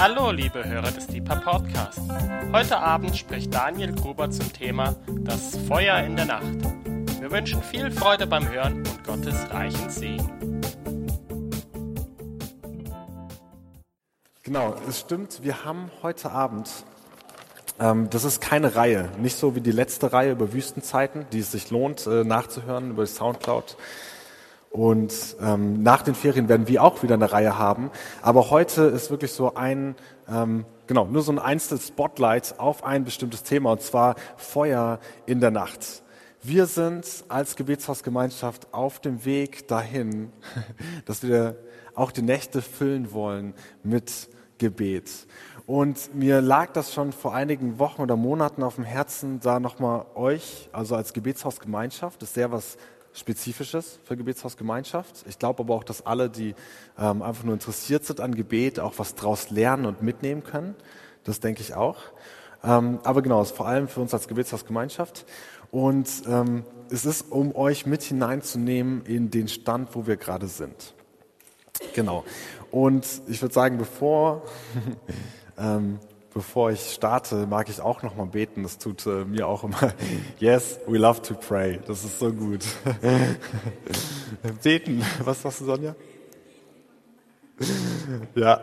Hallo, liebe Hörer des Deeper Podcast. Heute Abend spricht Daniel Gruber zum Thema Das Feuer in der Nacht. Wir wünschen viel Freude beim Hören und Gottes reichen Segen. Genau, es stimmt, wir haben heute Abend, ähm, das ist keine Reihe, nicht so wie die letzte Reihe über Wüstenzeiten, die es sich lohnt äh, nachzuhören über Soundcloud. Und ähm, nach den Ferien werden wir auch wieder eine Reihe haben. Aber heute ist wirklich so ein, ähm, genau, nur so ein einzelnes Spotlight auf ein bestimmtes Thema, und zwar Feuer in der Nacht. Wir sind als Gebetshausgemeinschaft auf dem Weg dahin, dass wir auch die Nächte füllen wollen mit Gebet. Und mir lag das schon vor einigen Wochen oder Monaten auf dem Herzen, da nochmal euch, also als Gebetshausgemeinschaft, ist sehr was Spezifisches für Gebetshausgemeinschaft. Ich glaube aber auch, dass alle, die ähm, einfach nur interessiert sind an Gebet, auch was daraus lernen und mitnehmen können. Das denke ich auch. Ähm, aber genau, es ist vor allem für uns als Gebetshausgemeinschaft. Und ähm, es ist, um euch mit hineinzunehmen in den Stand, wo wir gerade sind. Genau. Und ich würde sagen, bevor, ähm, bevor ich starte, mag ich auch nochmal beten. Das tut äh, mir auch immer. Yes, we love to pray. Das ist so gut. beten. Was sagst du, Sonja? Ja,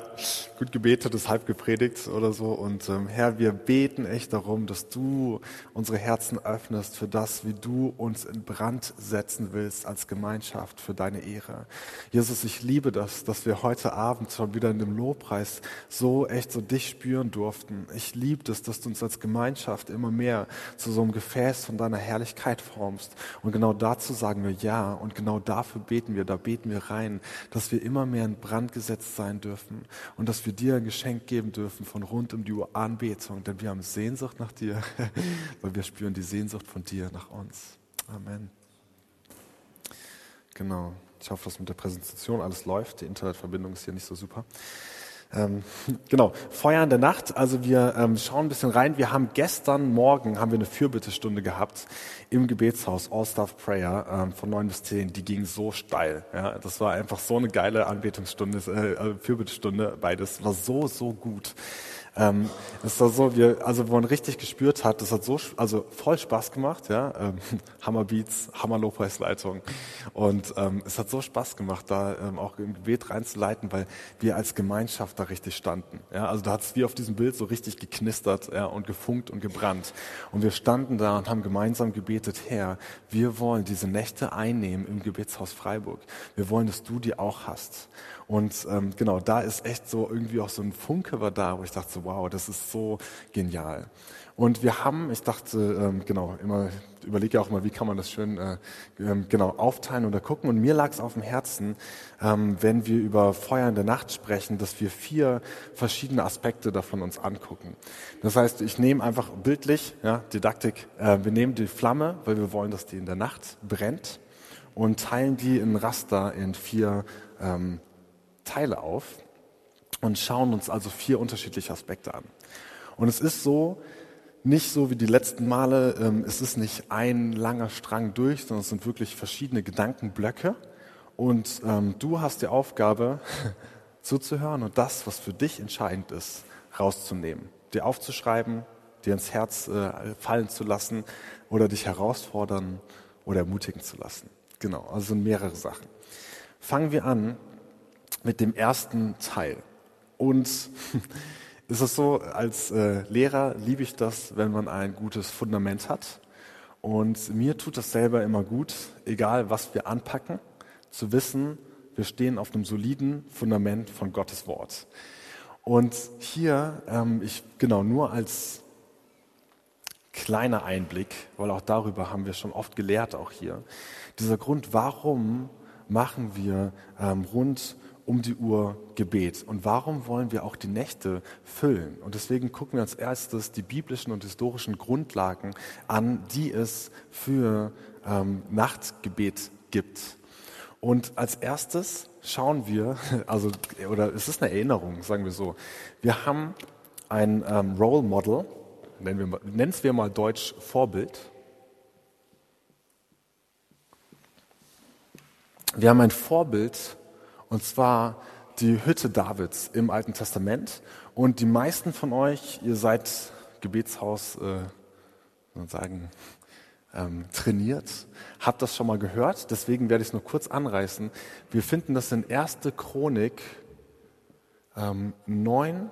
gut gebetet ist halb gepredigt oder so. Und ähm, Herr, wir beten echt darum, dass du unsere Herzen öffnest für das, wie du uns in Brand setzen willst als Gemeinschaft für deine Ehre. Jesus, ich liebe das, dass wir heute Abend schon wieder in dem Lobpreis so echt so dich spüren durften. Ich liebe das, dass du uns als Gemeinschaft immer mehr zu so einem Gefäß von deiner Herrlichkeit formst. Und genau dazu sagen wir ja. Und genau dafür beten wir, da beten wir rein, dass wir immer mehr in Brand gesetzt sein dürfen und dass wir dir ein Geschenk geben dürfen von rund um die Uhr Anbetung, denn wir haben Sehnsucht nach dir, weil wir spüren die Sehnsucht von dir nach uns. Amen. Genau. Ich hoffe, dass mit der Präsentation alles läuft. Die Internetverbindung ist hier nicht so super. Ähm, genau, Feuer in der Nacht. Also wir ähm, schauen ein bisschen rein. Wir haben gestern Morgen haben wir eine Fürbittestunde gehabt im Gebetshaus All Staff Prayer ähm, von neun bis zehn. Die ging so steil. Ja, das war einfach so eine geile Anbetungsstunde, äh, Fürbittestunde. Beides war so so gut. Ähm, es war so, wir, also wo man richtig gespürt hat, das hat so, also voll Spaß gemacht, ja, ähm, Hammer Beats, Hammer Lobpreisleitung und ähm, es hat so Spaß gemacht, da ähm, auch im Gebet reinzuleiten, weil wir als Gemeinschaft da richtig standen, ja, also da hat es wie auf diesem Bild so richtig geknistert, ja, und gefunkt und gebrannt. Und wir standen da und haben gemeinsam gebetet, Herr, wir wollen diese Nächte einnehmen im Gebetshaus Freiburg, wir wollen, dass du die auch hast. Und ähm, genau, da ist echt so irgendwie auch so ein Funke war da, wo ich dachte so, wow, das ist so genial. Und wir haben, ich dachte, ähm, genau, immer überlege auch mal, wie kann man das schön äh, ähm, genau aufteilen oder gucken. Und mir lag es auf dem Herzen, ähm, wenn wir über Feuer in der Nacht sprechen, dass wir vier verschiedene Aspekte davon uns angucken. Das heißt, ich nehme einfach bildlich, ja, Didaktik, äh, wir nehmen die Flamme, weil wir wollen, dass die in der Nacht brennt und teilen die in Raster in vier ähm, Teile auf und schauen uns also vier unterschiedliche Aspekte an. Und es ist so, nicht so wie die letzten Male, ähm, es ist nicht ein langer Strang durch, sondern es sind wirklich verschiedene Gedankenblöcke. Und ähm, du hast die Aufgabe, zuzuhören und das, was für dich entscheidend ist, rauszunehmen, dir aufzuschreiben, dir ins Herz äh, fallen zu lassen oder dich herausfordern oder ermutigen zu lassen. Genau, also mehrere Sachen. Fangen wir an mit dem ersten Teil. Und ist es so, als äh, Lehrer liebe ich das, wenn man ein gutes Fundament hat. Und mir tut das selber immer gut, egal was wir anpacken, zu wissen, wir stehen auf einem soliden Fundament von Gottes Wort. Und hier, ähm, ich genau nur als kleiner Einblick, weil auch darüber haben wir schon oft gelehrt, auch hier, dieser Grund, warum machen wir ähm, rund um die Uhr Gebet. Und warum wollen wir auch die Nächte füllen? Und deswegen gucken wir als erstes die biblischen und historischen Grundlagen an, die es für ähm, Nachtgebet gibt. Und als erstes schauen wir, also, oder es ist eine Erinnerung, sagen wir so. Wir haben ein ähm, Role Model, nennen wir, nennen wir mal Deutsch Vorbild. Wir haben ein Vorbild und zwar die Hütte Davids im Alten Testament. Und die meisten von euch, ihr seid Gebetshaus, äh, sagen, ähm, trainiert, habt das schon mal gehört. Deswegen werde ich es nur kurz anreißen. Wir finden das in 1. Chronik ähm, 9,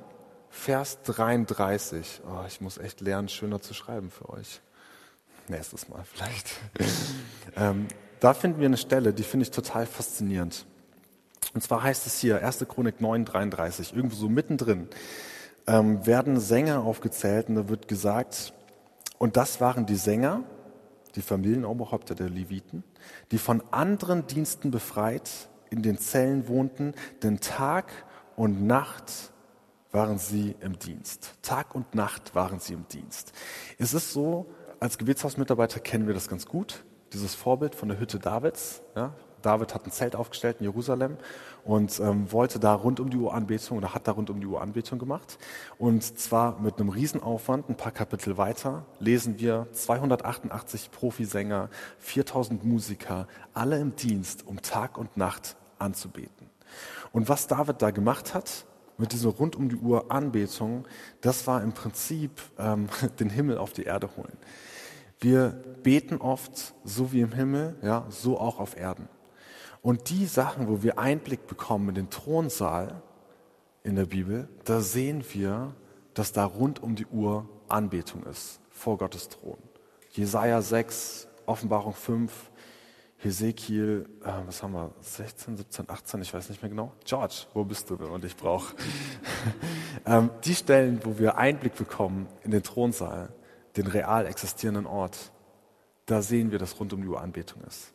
Vers 33. Oh, ich muss echt lernen, schöner zu schreiben für euch. Nächstes Mal vielleicht. ähm, da finden wir eine Stelle, die finde ich total faszinierend. Und zwar heißt es hier, 1. Chronik 9, 33, irgendwo so mittendrin, ähm, werden Sänger aufgezählt und da wird gesagt, und das waren die Sänger, die Familienoberhäupter der Leviten, die von anderen Diensten befreit in den Zellen wohnten, denn Tag und Nacht waren sie im Dienst. Tag und Nacht waren sie im Dienst. Es ist so, als Gebetshausmitarbeiter kennen wir das ganz gut, dieses Vorbild von der Hütte Davids. Ja? David hat ein Zelt aufgestellt in Jerusalem und ähm, wollte da rund um die Uhr Anbetung oder hat da rund um die Uhr Anbetung gemacht. Und zwar mit einem Riesenaufwand, ein paar Kapitel weiter, lesen wir 288 Profisänger, 4000 Musiker, alle im Dienst, um Tag und Nacht anzubeten. Und was David da gemacht hat, mit dieser rund um die Uhr Anbetung, das war im Prinzip ähm, den Himmel auf die Erde holen. Wir beten oft so wie im Himmel, ja, so auch auf Erden. Und die Sachen, wo wir Einblick bekommen in den Thronsaal in der Bibel, da sehen wir, dass da rund um die Uhr Anbetung ist vor Gottes Thron. Jesaja 6, Offenbarung 5, Hesekiel, äh, was haben wir, 16, 17, 18, ich weiß nicht mehr genau. George, wo bist du? Und ich brauche ähm, die Stellen, wo wir Einblick bekommen in den Thronsaal, den real existierenden Ort, da sehen wir, dass rund um die Uhr Anbetung ist.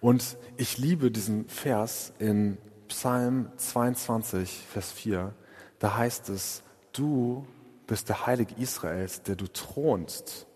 Und ich liebe diesen Vers in Psalm 22, Vers 4. Da heißt es, du bist der Heilige Israels, der du thronst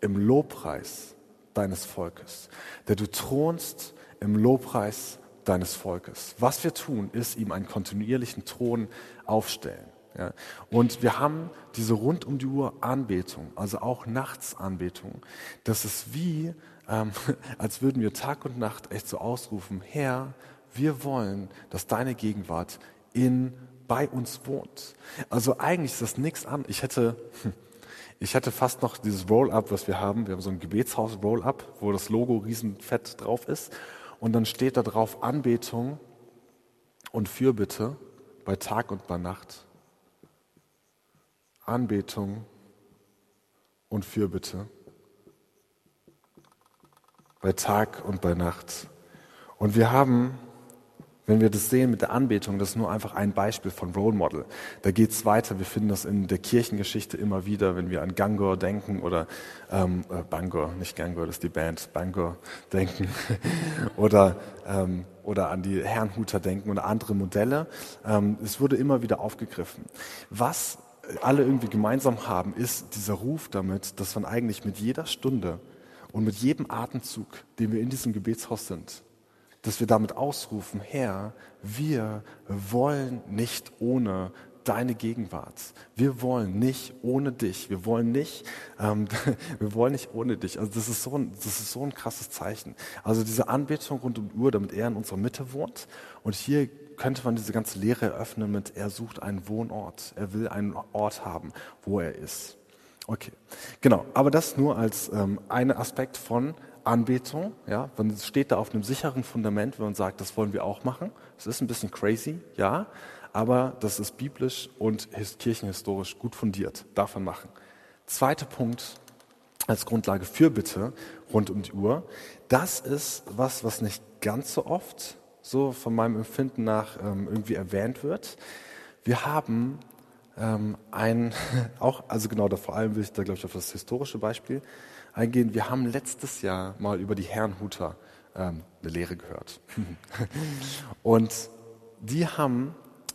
im Lobpreis deines Volkes. Der du thronst im Lobpreis deines Volkes. Was wir tun, ist ihm einen kontinuierlichen Thron aufstellen. Ja. Und wir haben diese rund um die Uhr Anbetung, also auch Nachtsanbetung. Das ist wie ähm, als würden wir Tag und Nacht echt so ausrufen, Herr, wir wollen, dass deine Gegenwart in, bei uns wohnt. Also eigentlich ist das nichts an. Ich hätte, ich hätte fast noch dieses Roll-Up, was wir haben. Wir haben so ein Gebetshaus-Roll-Up, wo das Logo riesenfett drauf ist. Und dann steht da drauf Anbetung und Fürbitte bei Tag und bei Nacht. Anbetung und Fürbitte bei Tag und bei Nacht. Und wir haben, wenn wir das sehen mit der Anbetung, das ist nur einfach ein Beispiel von Role Model. Da geht es weiter. Wir finden das in der Kirchengeschichte immer wieder, wenn wir an Gangor denken oder ähm, äh, Bangor, nicht Gangor, das ist die Band, Bangor denken oder ähm, oder an die Herrnhuter denken oder andere Modelle. Ähm, es wurde immer wieder aufgegriffen. Was alle irgendwie gemeinsam haben, ist dieser Ruf damit, dass man eigentlich mit jeder Stunde und mit jedem Atemzug, den wir in diesem Gebetshaus sind, dass wir damit ausrufen, Herr, wir wollen nicht ohne deine Gegenwart. Wir wollen nicht ohne dich. Wir wollen nicht, ähm, wir wollen nicht ohne dich. Also das ist so ein, das ist so ein krasses Zeichen. Also diese Anbetung rund um die Uhr, damit er in unserer Mitte wohnt. Und hier könnte man diese ganze Lehre eröffnen mit, er sucht einen Wohnort. Er will einen Ort haben, wo er ist. Okay, genau. Aber das nur als ähm, ein Aspekt von Anbetung. Ja, man steht da auf einem sicheren Fundament, wenn man sagt, das wollen wir auch machen. Es ist ein bisschen crazy, ja, aber das ist biblisch und kirchenhistorisch gut fundiert. Davon machen. Zweiter Punkt als Grundlage für Bitte rund um die Uhr. Das ist was, was nicht ganz so oft so von meinem Empfinden nach ähm, irgendwie erwähnt wird. Wir haben ähm, ein, auch, also genau, da vor allem will ich da, glaube ich, auf das historische Beispiel eingehen. Wir haben letztes Jahr mal über die Herrnhuter ähm, eine Lehre gehört. Und die haben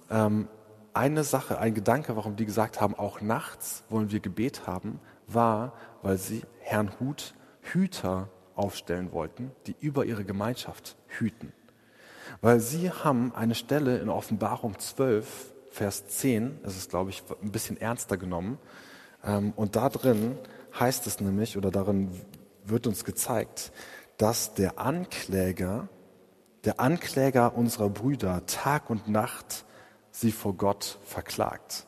ähm, eine Sache, ein Gedanke, warum die gesagt haben, auch nachts wollen wir Gebet haben, war, weil sie Herrn Hut Hüter aufstellen wollten, die über ihre Gemeinschaft hüten. Weil sie haben eine Stelle in Offenbarung 12 Vers 10, das ist, glaube ich, ein bisschen ernster genommen. Ähm, und da drin heißt es nämlich, oder darin wird uns gezeigt, dass der Ankläger, der Ankläger unserer Brüder Tag und Nacht sie vor Gott verklagt.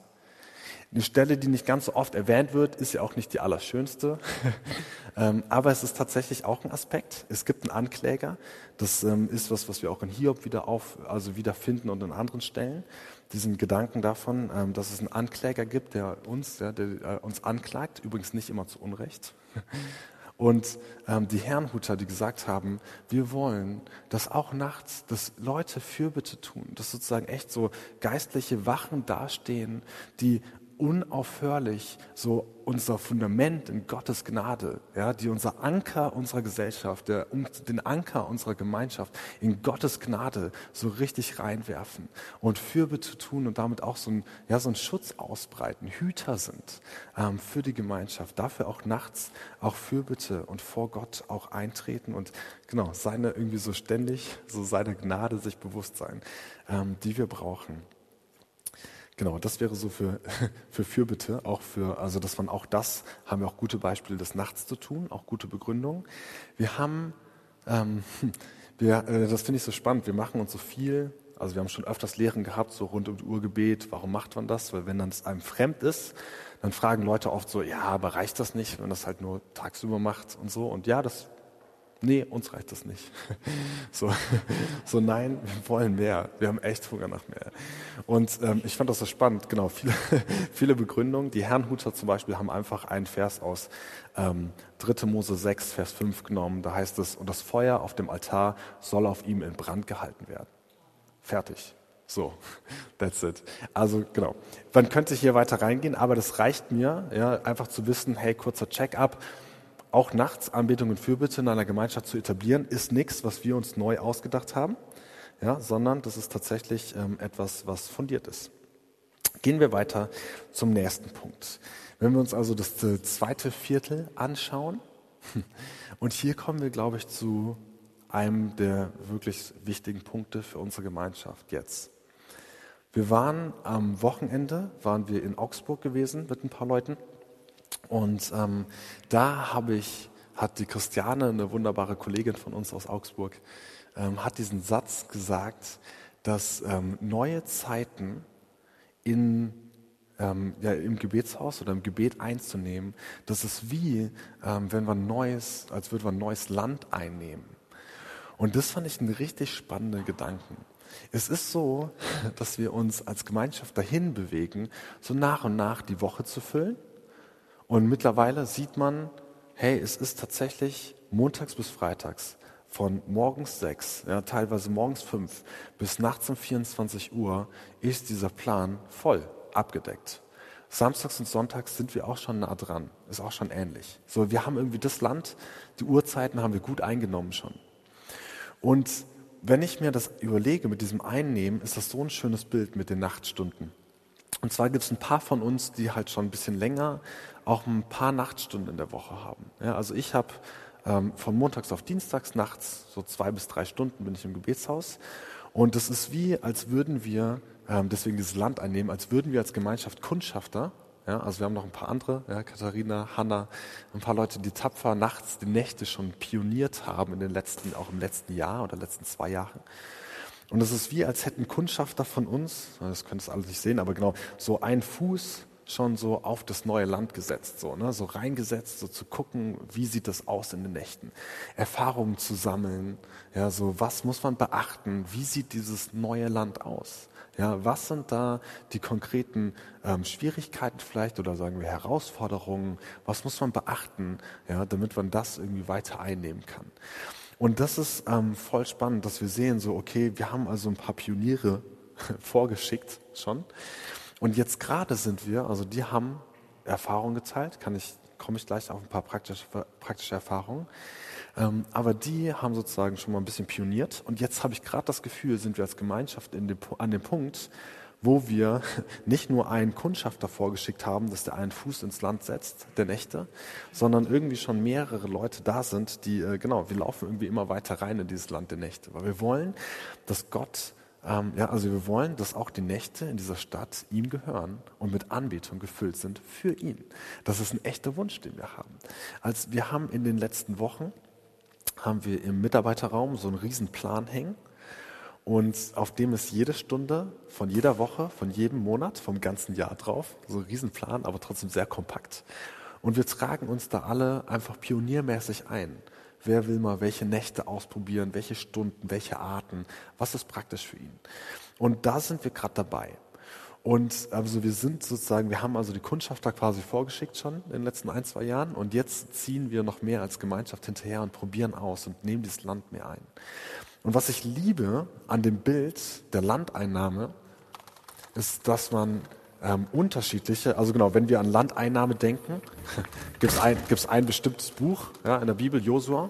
Eine Stelle, die nicht ganz so oft erwähnt wird, ist ja auch nicht die allerschönste. Ähm, aber es ist tatsächlich auch ein Aspekt. Es gibt einen Ankläger. Das ähm, ist was, was wir auch in Hiob wieder auf, also wiederfinden und an anderen Stellen. Diesen Gedanken davon, ähm, dass es einen Ankläger gibt, der uns, ja, der äh, uns anklagt. Übrigens nicht immer zu Unrecht. Und ähm, die Herrenhuter, die gesagt haben, wir wollen, dass auch nachts, dass Leute Fürbitte tun, dass sozusagen echt so geistliche Wachen dastehen, die unaufhörlich so unser Fundament in Gottes Gnade, ja, die unser Anker unserer Gesellschaft, der, den Anker unserer Gemeinschaft in Gottes Gnade so richtig reinwerfen und Fürbitte tun und damit auch so ein, ja, so einen Schutz ausbreiten, Hüter sind ähm, für die Gemeinschaft, dafür auch nachts auch Fürbitte und vor Gott auch eintreten und genau seine irgendwie so ständig, so seiner Gnade sich bewusst sein, ähm, die wir brauchen. Genau, das wäre so für, für Fürbitte, auch für, also dass man auch das, haben wir auch gute Beispiele des Nachts zu tun, auch gute Begründungen. Wir haben, ähm, wir, äh, das finde ich so spannend, wir machen uns so viel, also wir haben schon öfters Lehren gehabt, so rund um Urgebet, warum macht man das? Weil wenn dann es einem fremd ist, dann fragen Leute oft so, ja, aber reicht das nicht, wenn man das halt nur tagsüber macht und so. Und ja, das nee, uns reicht das nicht. So, so nein, wir wollen mehr. Wir haben echt Hunger nach mehr. Und ähm, ich fand das so spannend, genau, viele, viele Begründungen. Die Herrnhuter zum Beispiel haben einfach einen Vers aus ähm, 3. Mose 6, Vers 5 genommen. Da heißt es, und das Feuer auf dem Altar soll auf ihm in Brand gehalten werden. Fertig. So, that's it. Also genau. Man könnte hier weiter reingehen, aber das reicht mir, ja, einfach zu wissen, hey, kurzer Check-up auch nachts Anbetung und Fürbitte in einer Gemeinschaft zu etablieren, ist nichts, was wir uns neu ausgedacht haben, ja, sondern das ist tatsächlich ähm, etwas, was fundiert ist. Gehen wir weiter zum nächsten Punkt. Wenn wir uns also das äh, zweite Viertel anschauen, und hier kommen wir, glaube ich, zu einem der wirklich wichtigen Punkte für unsere Gemeinschaft jetzt. Wir waren am Wochenende, waren wir in Augsburg gewesen mit ein paar Leuten und ähm, da habe ich, hat die Christiane, eine wunderbare Kollegin von uns aus Augsburg, ähm, hat diesen Satz gesagt, dass ähm, neue Zeiten in, ähm, ja, im Gebetshaus oder im Gebet einzunehmen, das ist wie, ähm, wenn wir neues, als würden wir ein neues Land einnehmen. Und das fand ich einen richtig spannenden Gedanken. Es ist so, dass wir uns als Gemeinschaft dahin bewegen, so nach und nach die Woche zu füllen und mittlerweile sieht man, hey, es ist tatsächlich montags bis freitags von morgens sechs, ja, teilweise morgens fünf bis nachts um 24 Uhr ist dieser Plan voll abgedeckt. Samstags und Sonntags sind wir auch schon nah dran, ist auch schon ähnlich. So, wir haben irgendwie das Land, die Uhrzeiten haben wir gut eingenommen schon. Und wenn ich mir das überlege mit diesem Einnehmen, ist das so ein schönes Bild mit den Nachtstunden. Und zwar gibt es ein paar von uns, die halt schon ein bisschen länger auch ein paar Nachtstunden in der Woche haben. Ja, also ich habe ähm, von montags auf dienstags nachts so zwei bis drei Stunden bin ich im Gebetshaus. Und das ist wie, als würden wir, ähm, deswegen dieses Land einnehmen, als würden wir als Gemeinschaft Kundschafter, ja, also wir haben noch ein paar andere, ja, Katharina, Hanna, ein paar Leute, die tapfer nachts die Nächte schon pioniert haben in den letzten, auch im letzten Jahr oder letzten zwei Jahren. Und es ist wie, als hätten Kundschafter von uns, das könnt ihr alle nicht sehen, aber genau, so ein Fuß schon so auf das neue Land gesetzt, so, ne? so reingesetzt, so zu gucken, wie sieht das aus in den Nächten, Erfahrungen zu sammeln, ja, so was muss man beachten, wie sieht dieses neue Land aus, ja, was sind da die konkreten ähm, Schwierigkeiten vielleicht oder sagen wir Herausforderungen, was muss man beachten, ja, damit man das irgendwie weiter einnehmen kann. Und das ist ähm, voll spannend, dass wir sehen, so, okay, wir haben also ein paar Pioniere vorgeschickt schon. Und jetzt gerade sind wir, also die haben Erfahrungen geteilt, kann ich, komme ich gleich auf ein paar praktische, praktische Erfahrungen. Ähm, aber die haben sozusagen schon mal ein bisschen pioniert. Und jetzt habe ich gerade das Gefühl, sind wir als Gemeinschaft dem, an dem Punkt, wo wir nicht nur einen Kundschafter vorgeschickt haben, dass der einen Fuß ins Land setzt, der Nächte, sondern irgendwie schon mehrere Leute da sind, die, äh, genau, wir laufen irgendwie immer weiter rein in dieses Land der Nächte, weil wir wollen, dass Gott, ähm, ja, also wir wollen, dass auch die Nächte in dieser Stadt ihm gehören und mit Anbetung gefüllt sind für ihn. Das ist ein echter Wunsch, den wir haben. Als wir haben in den letzten Wochen, haben wir im Mitarbeiterraum so einen riesen Plan hängen und auf dem ist jede Stunde von jeder Woche, von jedem Monat, vom ganzen Jahr drauf. So ein Riesenplan, aber trotzdem sehr kompakt. Und wir tragen uns da alle einfach pioniermäßig ein. Wer will mal welche Nächte ausprobieren, welche Stunden, welche Arten, was ist praktisch für ihn? Und da sind wir gerade dabei. Und also wir sind sozusagen, wir haben also die Kundschaft da quasi vorgeschickt schon in den letzten ein, zwei Jahren und jetzt ziehen wir noch mehr als Gemeinschaft hinterher und probieren aus und nehmen dieses Land mehr ein. Und was ich liebe an dem Bild der Landeinnahme, ist, dass man ähm, unterschiedliche, also genau, wenn wir an Landeinnahme denken, gibt es ein, ein bestimmtes Buch ja, in der Bibel, Josua,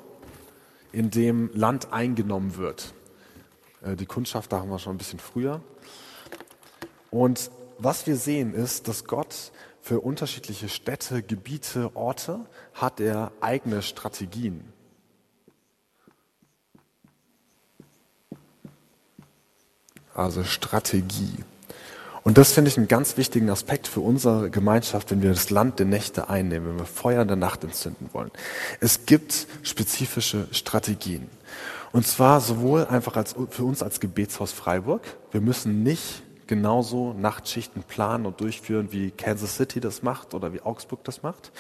in dem Land eingenommen wird. Äh, die Kundschaft, da haben wir schon ein bisschen früher. Und was wir sehen ist, dass Gott für unterschiedliche Städte, Gebiete, Orte hat er eigene Strategien. Also Strategie. Und das finde ich einen ganz wichtigen Aspekt für unsere Gemeinschaft, wenn wir das Land der Nächte einnehmen, wenn wir Feuer in der Nacht entzünden wollen. Es gibt spezifische Strategien. Und zwar sowohl einfach als, für uns als Gebetshaus Freiburg. Wir müssen nicht genauso Nachtschichten planen und durchführen, wie Kansas City das macht oder wie Augsburg das macht,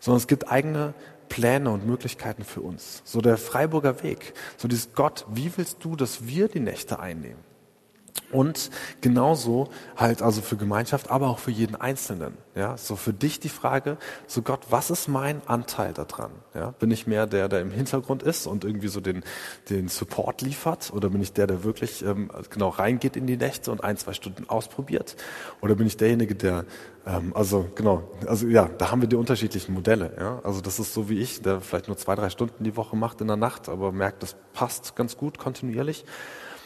sondern es gibt eigene Pläne und Möglichkeiten für uns. So der Freiburger Weg, so dieses Gott, wie willst du, dass wir die Nächte einnehmen? Und genauso halt also für Gemeinschaft, aber auch für jeden Einzelnen. Ja, so für dich die Frage, so Gott, was ist mein Anteil daran? Ja, bin ich mehr der, der im Hintergrund ist und irgendwie so den, den Support liefert? Oder bin ich der, der wirklich ähm, genau reingeht in die Nächte und ein, zwei Stunden ausprobiert? Oder bin ich derjenige, der, ähm, also genau, also ja, da haben wir die unterschiedlichen Modelle. Ja, also das ist so wie ich, der vielleicht nur zwei, drei Stunden die Woche macht in der Nacht, aber merkt, das passt ganz gut kontinuierlich.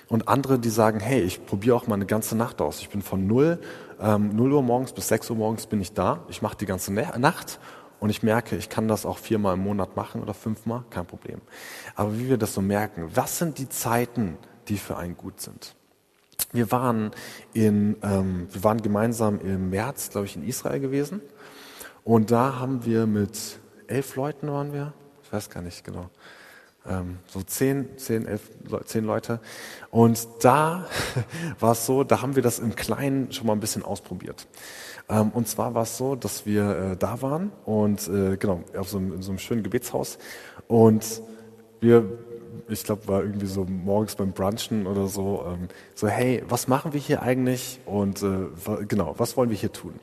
Und andere, die sagen, hey, ich probiere auch mal eine ganze Nacht aus. Ich bin von 0, ähm, 0 Uhr morgens bis 6 Uhr morgens bin ich da. Ich mache die ganze Nacht und ich merke, ich kann das auch viermal im Monat machen oder fünfmal, kein Problem. Aber wie wir das so merken, was sind die Zeiten, die für einen gut sind? Wir waren, in, ähm, wir waren gemeinsam im März, glaube ich, in Israel gewesen. Und da haben wir mit elf Leuten waren wir, ich weiß gar nicht genau, so zehn, zehn, elf, zehn Leute. Und da war es so, da haben wir das im Kleinen schon mal ein bisschen ausprobiert. Ähm, und zwar war es so, dass wir äh, da waren und äh, genau, auf so, in so einem schönen Gebetshaus. Und wir, ich glaube, war irgendwie so morgens beim Brunchen oder so, ähm, so, hey, was machen wir hier eigentlich? Und äh, genau, was wollen wir hier tun?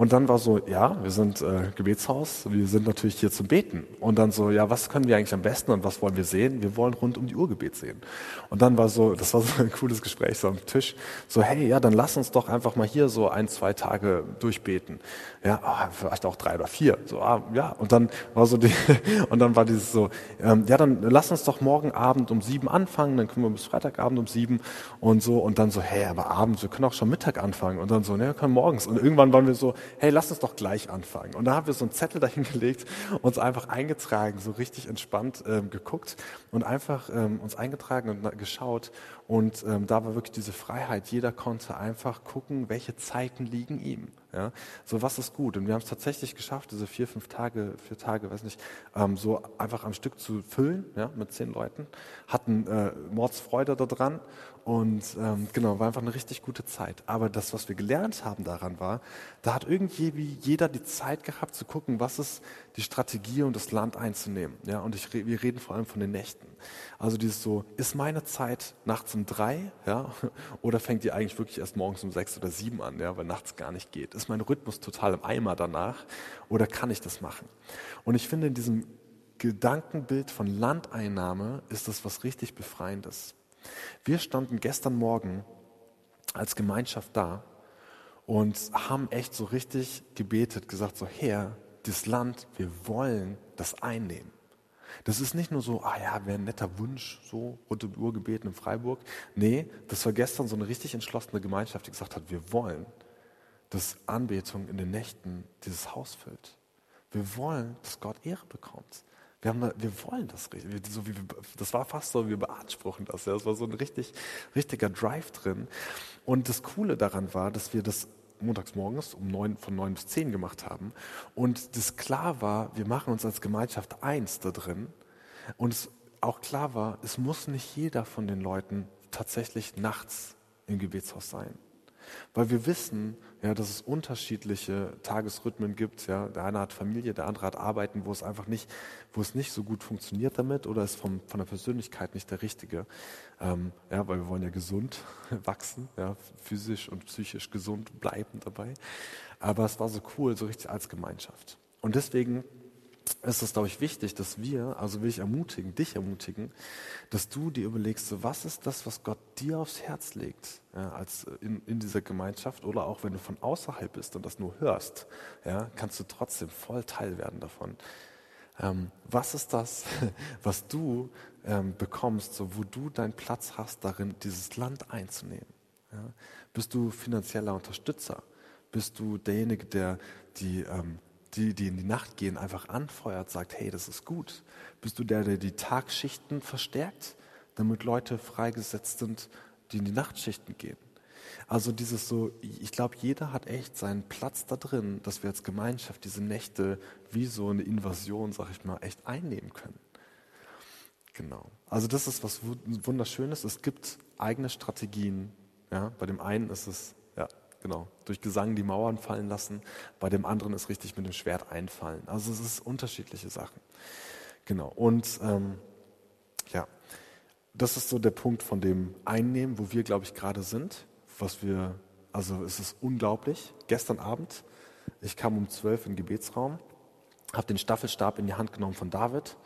Und dann war so, ja, wir sind äh, Gebetshaus, wir sind natürlich hier zum Beten. Und dann so, ja, was können wir eigentlich am besten und was wollen wir sehen? Wir wollen rund um die Uhr Gebet sehen. Und dann war so, das war so ein cooles Gespräch so am Tisch, so, hey, ja, dann lass uns doch einfach mal hier so ein, zwei Tage durchbeten. Ja, oh, vielleicht auch drei oder vier. So, ah, ja. Und dann war so die, und dann war dieses so, ähm, ja, dann lass uns doch morgen Abend um sieben anfangen, dann können wir bis Freitagabend um sieben und so. Und dann so, hey, aber abends, wir können auch schon Mittag anfangen. Und dann so, ne, wir können morgens. Und irgendwann waren wir so, hey, lass uns doch gleich anfangen. Und da haben wir so einen Zettel dahingelegt, uns einfach eingetragen, so richtig entspannt ähm, geguckt und einfach ähm, uns eingetragen und geschaut. Und ähm, da war wirklich diese Freiheit. Jeder konnte einfach gucken, welche Zeiten liegen ihm. Ja? So was ist gut. Und wir haben es tatsächlich geschafft, diese vier, fünf Tage, vier Tage, weiß nicht, ähm, so einfach am Stück zu füllen, ja, mit zehn Leuten. Hatten äh, Mordsfreude daran und ähm, genau, war einfach eine richtig gute Zeit. Aber das, was wir gelernt haben daran war, da hat irgendwie wie jeder die Zeit gehabt zu gucken, was ist die Strategie, um das Land einzunehmen. Ja, und ich, wir reden vor allem von den Nächten. Also dieses so, ist meine Zeit nachts um drei, ja, oder fängt die eigentlich wirklich erst morgens um sechs oder sieben an, ja, weil nachts gar nicht geht? Ist mein Rhythmus total im Eimer danach, oder kann ich das machen? Und ich finde in diesem Gedankenbild von Landeinnahme ist das was richtig Befreiendes. Wir standen gestern Morgen als Gemeinschaft da und haben echt so richtig gebetet, gesagt so, Herr, das Land, wir wollen das einnehmen. Das ist nicht nur so, ah ja, wäre ein netter Wunsch, so rund um Uhr gebeten in Freiburg. Nee, das war gestern so eine richtig entschlossene Gemeinschaft, die gesagt hat, wir wollen, dass Anbetung in den Nächten dieses Haus füllt. Wir wollen, dass Gott Ehre bekommt. Wir, haben, wir wollen das richtig. So wie wir, das war fast so, wir beanspruchen das. Ja. Das war so ein richtig, richtiger Drive drin. Und das Coole daran war, dass wir das montags morgens um neun, von neun bis zehn gemacht haben. Und das klar war, wir machen uns als Gemeinschaft eins da drin. Und es auch klar war, es muss nicht jeder von den Leuten tatsächlich nachts im Gebetshaus sein. Weil wir wissen, ja, dass es unterschiedliche Tagesrhythmen gibt. Ja. Der eine hat Familie, der andere hat Arbeiten, wo es einfach nicht, wo es nicht so gut funktioniert damit oder ist vom, von der Persönlichkeit nicht der richtige. Ähm, ja, weil wir wollen ja gesund wachsen, ja, physisch und psychisch gesund bleiben dabei. Aber es war so cool, so richtig als Gemeinschaft. Und deswegen ist es, glaube ich, wichtig, dass wir, also will ich ermutigen, dich ermutigen, dass du dir überlegst, was ist das, was Gott dir aufs Herz legt, ja, als in, in dieser Gemeinschaft oder auch wenn du von außerhalb bist und das nur hörst, ja, kannst du trotzdem voll Teil werden davon. Ähm, was ist das, was du ähm, bekommst, so, wo du deinen Platz hast, darin dieses Land einzunehmen? Ja? Bist du finanzieller Unterstützer? Bist du derjenige, der die ähm, die, die in die Nacht gehen, einfach anfeuert, sagt, hey, das ist gut? Bist du der, der die Tagschichten verstärkt, damit Leute freigesetzt sind, die in die Nachtschichten gehen? Also dieses so, ich glaube, jeder hat echt seinen Platz da drin, dass wir als Gemeinschaft diese Nächte wie so eine Invasion, sag ich mal, echt einnehmen können. Genau. Also das ist was Wunderschönes. Es gibt eigene Strategien. Ja, bei dem einen ist es genau, durch Gesang die Mauern fallen lassen. Bei dem anderen ist richtig mit dem Schwert einfallen. Also es ist unterschiedliche Sachen. Genau. Und ähm, ja, das ist so der Punkt von dem Einnehmen, wo wir, glaube ich, gerade sind. Was wir, also es ist unglaublich. Gestern Abend, ich kam um zwölf in den Gebetsraum, habe den Staffelstab in die Hand genommen von David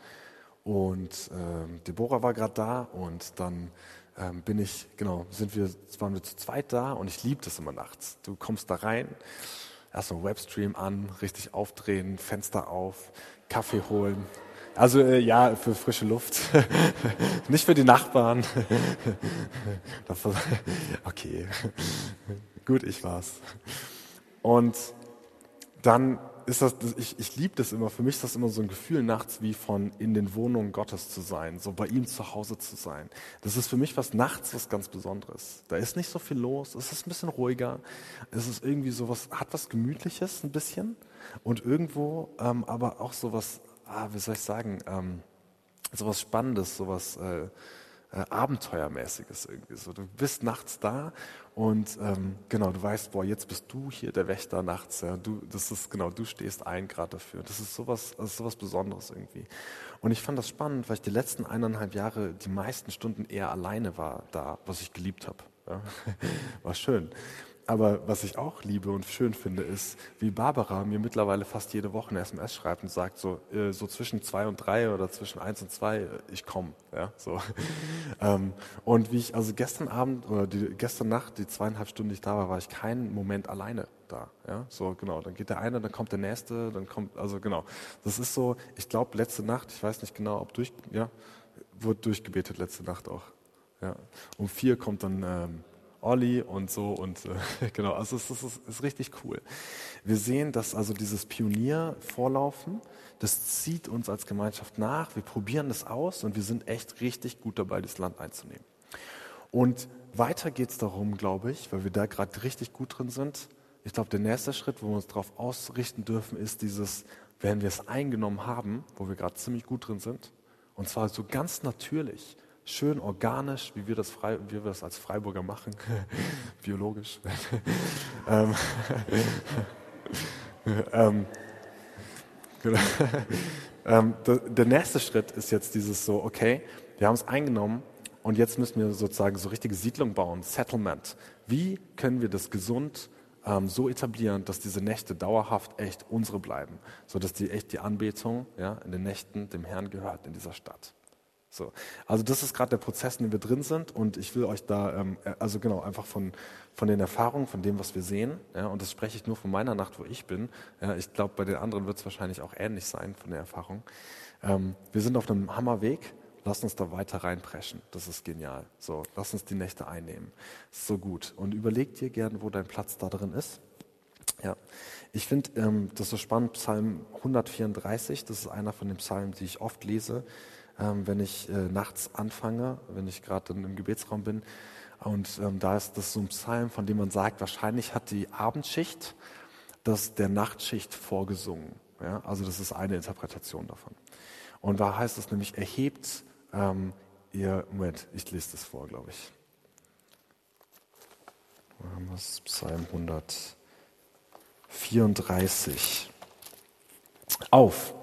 und äh, Deborah war gerade da und dann ähm, bin ich, genau, sind wir, waren wir zu zweit da und ich liebe das immer nachts. Du kommst da rein, erstmal Webstream an, richtig aufdrehen, Fenster auf, Kaffee holen. Also äh, ja, für frische Luft, nicht für die Nachbarn. okay, gut, ich war's. Und dann ist das, ich, ich liebe das immer. Für mich ist das immer so ein Gefühl nachts wie von in den Wohnungen Gottes zu sein, so bei ihm zu Hause zu sein. Das ist für mich was nachts was ganz Besonderes. Da ist nicht so viel los, es ist ein bisschen ruhiger, es ist irgendwie so was, hat was Gemütliches ein bisschen und irgendwo ähm, aber auch so was, ah, wie soll ich sagen, ähm, so was Spannendes, so was äh, äh, Abenteuermäßiges irgendwie. So, du bist nachts da und ähm, genau, du weißt, boah, jetzt bist du hier der Wächter nachts. Ja. Du, das ist genau, du stehst ein gerade dafür. Das ist sowas, das ist sowas Besonderes irgendwie. Und ich fand das spannend, weil ich die letzten eineinhalb Jahre die meisten Stunden eher alleine war da, was ich geliebt habe. Ja. War schön. Aber was ich auch liebe und schön finde, ist, wie Barbara mir mittlerweile fast jede Woche eine SMS schreibt und sagt, so, äh, so zwischen zwei und drei oder zwischen eins und zwei, äh, ich komme. Ja, so. ähm, und wie ich, also gestern Abend oder die, gestern Nacht, die zweieinhalb Stunden, die ich da war, war ich keinen Moment alleine da. Ja, so genau. Dann geht der eine, dann kommt der nächste, dann kommt, also genau. Das ist so, ich glaube, letzte Nacht, ich weiß nicht genau, ob durch, ja, wurde durchgebetet letzte Nacht auch. Ja. Um vier kommt dann ähm, Olli und so und äh, genau, also es ist, es ist richtig cool. Wir sehen, dass also dieses Pioniervorlaufen, das zieht uns als Gemeinschaft nach, wir probieren das aus und wir sind echt richtig gut dabei, das Land einzunehmen. Und weiter geht es darum, glaube ich, weil wir da gerade richtig gut drin sind. Ich glaube, der nächste Schritt, wo wir uns darauf ausrichten dürfen, ist dieses, wenn wir es eingenommen haben, wo wir gerade ziemlich gut drin sind, und zwar so ganz natürlich, schön organisch, wie wir das, Frei, wie wir das als Freiburger machen, biologisch. ähm, ähm, genau. ähm, der, nächste Schritt ist jetzt dieses so, okay, wir haben es eingenommen und jetzt müssen wir sozusagen so richtige Siedlung bauen, Settlement. Wie können wir das gesund ähm, so etablieren, dass diese Nächte dauerhaft echt unsere bleiben, sodass die echt die Anbetung ja, in den Nächten dem Herrn gehört in dieser Stadt. So. Also das ist gerade der Prozess, in dem wir drin sind und ich will euch da, ähm, äh, also genau, einfach von, von den Erfahrungen, von dem, was wir sehen, ja, und das spreche ich nur von meiner Nacht, wo ich bin. Ja, ich glaube, bei den anderen wird es wahrscheinlich auch ähnlich sein von der Erfahrung. Ähm, wir sind auf einem Hammerweg, lass uns da weiter reinpreschen, das ist genial. So, lass uns die Nächte einnehmen, so gut. Und überleg dir gerne, wo dein Platz da drin ist. Ja, ich finde ähm, das so spannend, Psalm 134, das ist einer von den Psalmen, die ich oft lese ähm, wenn ich äh, nachts anfange, wenn ich gerade im Gebetsraum bin. Und ähm, da ist das so ein Psalm, von dem man sagt, wahrscheinlich hat die Abendschicht das der Nachtschicht vorgesungen. Ja? Also das ist eine Interpretation davon. Und da heißt es nämlich, erhebt ähm, ihr, Moment, ich lese das vor, glaube ich. Das ist Psalm 134. Auf,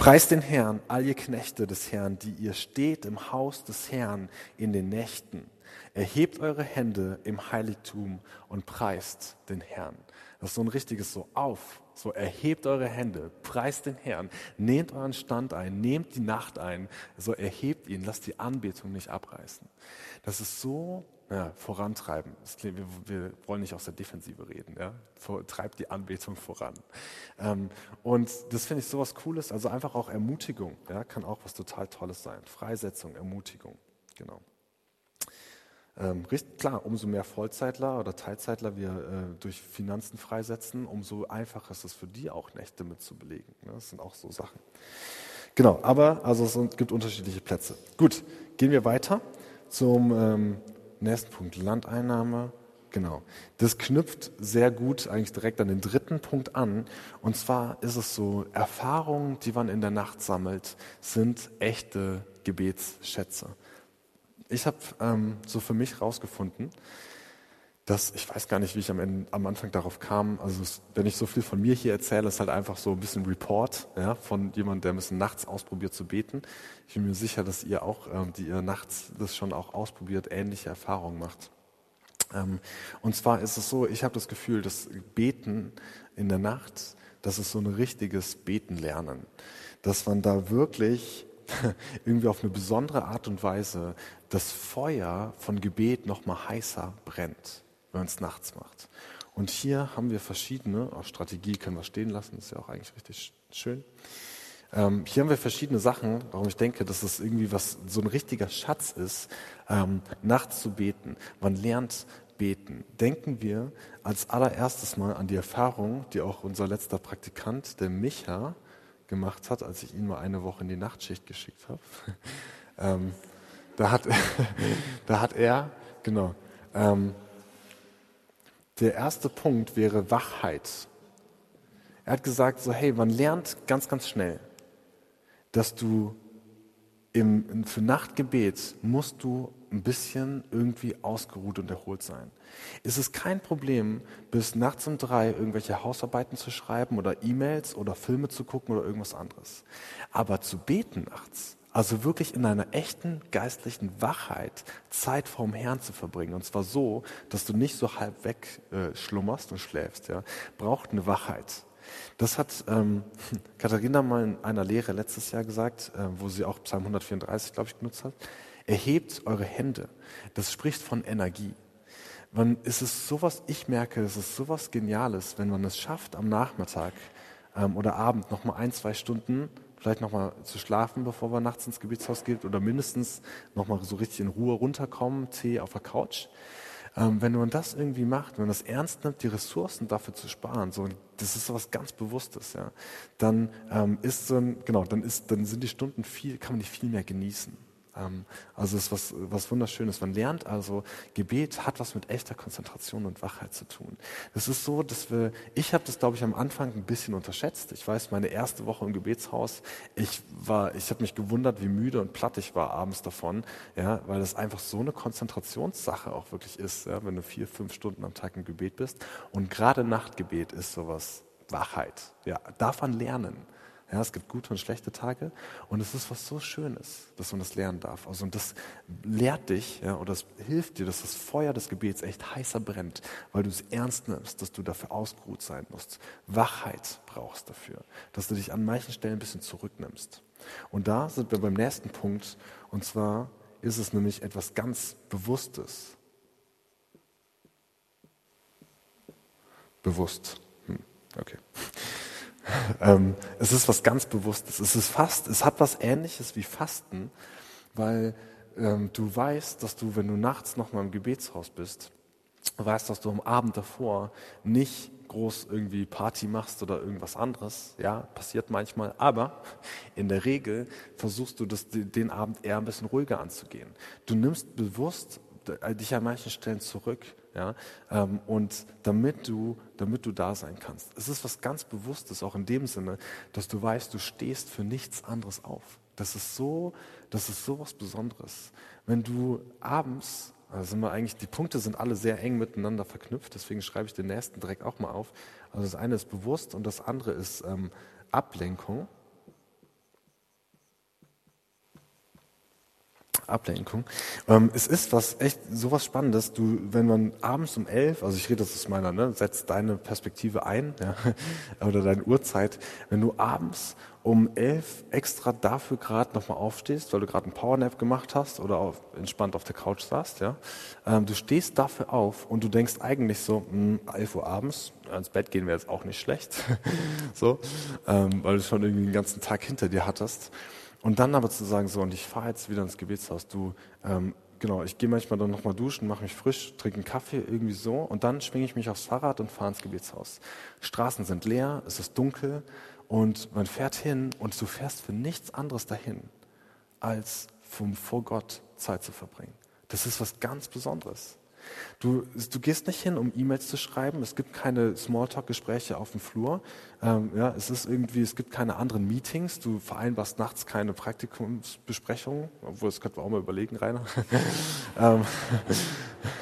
preist den Herrn, all ihr Knechte des Herrn, die ihr steht im Haus des Herrn in den Nächten. Erhebt eure Hände im Heiligtum und preist den Herrn. Das ist so ein richtiges so auf, so erhebt eure Hände, preist den Herrn, nehmt euren Stand ein, nehmt die Nacht ein, so erhebt ihn, lasst die Anbetung nicht abreißen. Das ist so ja, vorantreiben. Wir, wir, wollen nicht aus der Defensive reden. Ja? Treibt die Anbetung voran. Ähm, und das finde ich so was Cooles. Also einfach auch Ermutigung. Ja? Kann auch was total Tolles sein. Freisetzung, Ermutigung. Genau. Ähm, klar, umso mehr Vollzeitler oder Teilzeitler wir äh, durch Finanzen freisetzen, umso einfacher ist es für die auch Nächte mitzubelegen. Ne? Das sind auch so Sachen. Genau, aber also es gibt unterschiedliche Plätze. Gut, gehen wir weiter zum ähm, nächsten Punkt. Landeinnahme. Genau. Das knüpft sehr gut eigentlich direkt an den dritten Punkt an. Und zwar ist es so, Erfahrungen, die man in der Nacht sammelt, sind echte Gebetsschätze ich habe ähm, so für mich rausgefunden, dass ich weiß gar nicht, wie ich am, Ende, am Anfang darauf kam. Also wenn ich so viel von mir hier erzähle, ist halt einfach so ein bisschen Report ja, von jemandem, der ein bisschen nachts ausprobiert zu beten. Ich bin mir sicher, dass ihr auch, ähm, die ihr nachts das schon auch ausprobiert, ähnliche Erfahrungen macht. Ähm, und zwar ist es so, ich habe das Gefühl, dass Beten in der Nacht, das ist so ein richtiges Beten lernen, dass man da wirklich irgendwie auf eine besondere Art und Weise das Feuer von Gebet noch mal heißer brennt, wenn man es nachts macht. Und hier haben wir verschiedene, auch Strategie können wir stehen lassen, ist ja auch eigentlich richtig schön. Ähm, hier haben wir verschiedene Sachen, warum ich denke, dass es irgendwie was so ein richtiger Schatz ist, ähm, nachts zu beten. Man lernt beten. Denken wir als allererstes mal an die Erfahrung, die auch unser letzter Praktikant, der Micha, gemacht hat, als ich ihn mal eine Woche in die Nachtschicht geschickt habe. ähm, da, hat, da hat er, genau, ähm, der erste Punkt wäre Wachheit. Er hat gesagt, so hey, man lernt ganz, ganz schnell, dass du im, für Nachtgebet musst du ein bisschen irgendwie ausgeruht und erholt sein. Es ist kein Problem, bis nachts um drei irgendwelche Hausarbeiten zu schreiben oder E-Mails oder Filme zu gucken oder irgendwas anderes. Aber zu beten nachts, also wirklich in einer echten geistlichen Wachheit Zeit vorm Herrn zu verbringen, und zwar so, dass du nicht so halb weg äh, schlummerst und schläfst, ja, braucht eine Wachheit. Das hat ähm, Katharina mal in einer Lehre letztes Jahr gesagt, äh, wo sie auch Psalm 134, glaube ich, genutzt hat. Erhebt eure Hände. Das spricht von Energie. Man, ist es sowas, ich merke, es ist sowas Geniales, wenn man es schafft, am Nachmittag ähm, oder Abend noch mal ein, zwei Stunden vielleicht noch mal zu schlafen, bevor man nachts ins Gebetshaus geht oder mindestens noch mal so richtig in Ruhe runterkommen, Tee auf der Couch. Ähm, wenn man das irgendwie macht, wenn man das ernst nimmt, die Ressourcen dafür zu sparen, so, das ist so was ganz Bewusstes, ja, dann ähm, ist so ein, genau, dann ist, dann sind die Stunden viel, kann man die viel mehr genießen. Ähm, also es ist was, was Wunderschönes. Man lernt also, Gebet hat was mit echter Konzentration und Wachheit zu tun. Es ist so, dass wir, ich habe das, glaube ich, am Anfang ein bisschen unterschätzt. Ich weiß, meine erste Woche im Gebetshaus, ich war, ich habe mich gewundert, wie müde und platt ich war abends davon, ja, weil das einfach so eine Konzentrationssache auch wirklich ist, ja, wenn du vier, fünf Stunden am Tag im Gebet bist. Und gerade Nachtgebet ist sowas Wachheit. Ja, darf man lernen. Ja, es gibt gute und schlechte Tage und es ist was so Schönes, dass man das lernen darf. Also und das lehrt dich ja, oder das hilft dir, dass das Feuer des Gebets echt heißer brennt, weil du es ernst nimmst, dass du dafür ausgeruht sein musst. Wachheit brauchst dafür, dass du dich an manchen Stellen ein bisschen zurücknimmst. Und da sind wir beim nächsten Punkt und zwar ist es nämlich etwas ganz Bewusstes. Bewusst. Hm, okay. Ähm, es ist was ganz Bewusstes. Es ist fast, es hat was Ähnliches wie Fasten, weil ähm, du weißt, dass du, wenn du nachts noch mal im Gebetshaus bist, weißt, dass du am Abend davor nicht groß irgendwie Party machst oder irgendwas anderes. Ja, passiert manchmal. Aber in der Regel versuchst du das, den Abend eher ein bisschen ruhiger anzugehen. Du nimmst bewusst dich an manchen Stellen zurück ja, ähm, und damit du, damit du da sein kannst. Es ist was ganz Bewusstes, auch in dem Sinne, dass du weißt, du stehst für nichts anderes auf. Das ist so, das ist so was Besonderes. Wenn du abends Also sind wir eigentlich, die Punkte sind alle sehr eng miteinander verknüpft, deswegen schreibe ich den nächsten direkt auch mal auf. Also das eine ist bewusst und das andere ist ähm, Ablenkung. Ablenkung. Ähm, es ist was echt sowas Spannendes. Du, wenn man abends um elf, also ich rede das aus meiner, ne, setz deine Perspektive ein, ja, oder deine Uhrzeit. Wenn du abends um elf extra dafür gerade nochmal aufstehst, weil du gerade einen Powernap gemacht hast oder auf, entspannt auf der Couch saßt, ja, ähm, du stehst dafür auf und du denkst eigentlich so, mh, hm, 11 Uhr abends, ins Bett gehen wäre jetzt auch nicht schlecht, so, ähm, weil du schon irgendwie den ganzen Tag hinter dir hattest. Und dann aber zu sagen, so, und ich fahre jetzt wieder ins Gebetshaus, du, ähm, genau, ich gehe manchmal dann nochmal duschen, mache mich frisch, trinke einen Kaffee, irgendwie so, und dann schwinge ich mich aufs Fahrrad und fahre ins Gebetshaus. Straßen sind leer, es ist dunkel, und man fährt hin und du fährst für nichts anderes dahin, als vom, vor Gott Zeit zu verbringen. Das ist was ganz Besonderes. Du, du gehst nicht hin, um E-Mails zu schreiben. Es gibt keine Smalltalk-Gespräche auf dem Flur. Ähm, ja, es ist irgendwie, es gibt keine anderen Meetings. Du vereinbarst nachts keine Praktikumsbesprechungen, obwohl das könnte man auch mal überlegen, Rainer. ähm,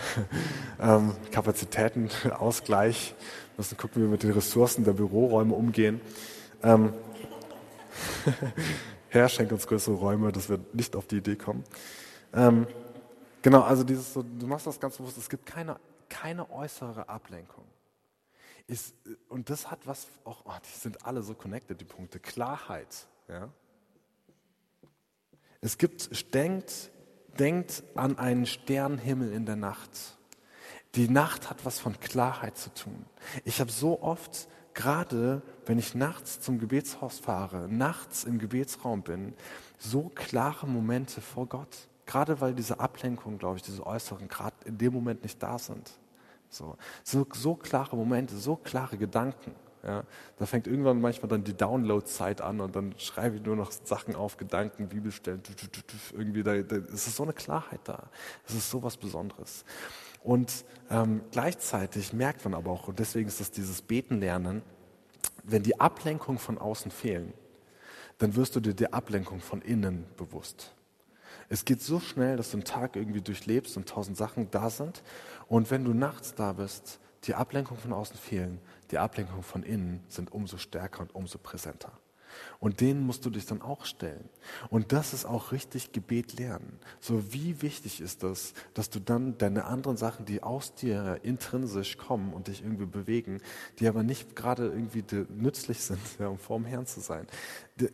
ähm, Kapazitätenausgleich. Müssen gucken, wie wir mit den Ressourcen der Büroräume umgehen. Ähm, Herr, schenkt uns größere Räume, dass wir nicht auf die Idee kommen. Ähm, Genau, also dieses so, du machst das ganz bewusst, es gibt keine, keine äußere Ablenkung. Ist, und das hat was, auch, oh, die sind alle so connected, die Punkte. Klarheit. Ja? Es gibt, denkt, denkt an einen Sternenhimmel in der Nacht. Die Nacht hat was von Klarheit zu tun. Ich habe so oft, gerade wenn ich nachts zum Gebetshaus fahre, nachts im Gebetsraum bin, so klare Momente vor Gott. Gerade weil diese Ablenkung, glaube ich, diese äußeren, gerade in dem Moment nicht da sind. So, so, so klare Momente, so klare Gedanken. Ja, da fängt irgendwann manchmal dann die Download-Zeit an und dann schreibe ich nur noch Sachen auf, Gedanken, Bibelstellen, irgendwie, da, da, es ist so eine Klarheit da. Es ist so was Besonderes. Und ähm, gleichzeitig merkt man aber auch, und deswegen ist das dieses Beten lernen, wenn die Ablenkung von außen fehlen, dann wirst du dir die Ablenkung von innen bewusst. Es geht so schnell, dass du einen Tag irgendwie durchlebst und tausend Sachen da sind. Und wenn du nachts da bist, die Ablenkung von außen fehlen, die Ablenkung von innen sind umso stärker und umso präsenter. Und denen musst du dich dann auch stellen. Und das ist auch richtig Gebet lernen. So wie wichtig ist das, dass du dann deine anderen Sachen, die aus dir intrinsisch kommen und dich irgendwie bewegen, die aber nicht gerade irgendwie nützlich sind, ja, um vorm Herrn zu sein,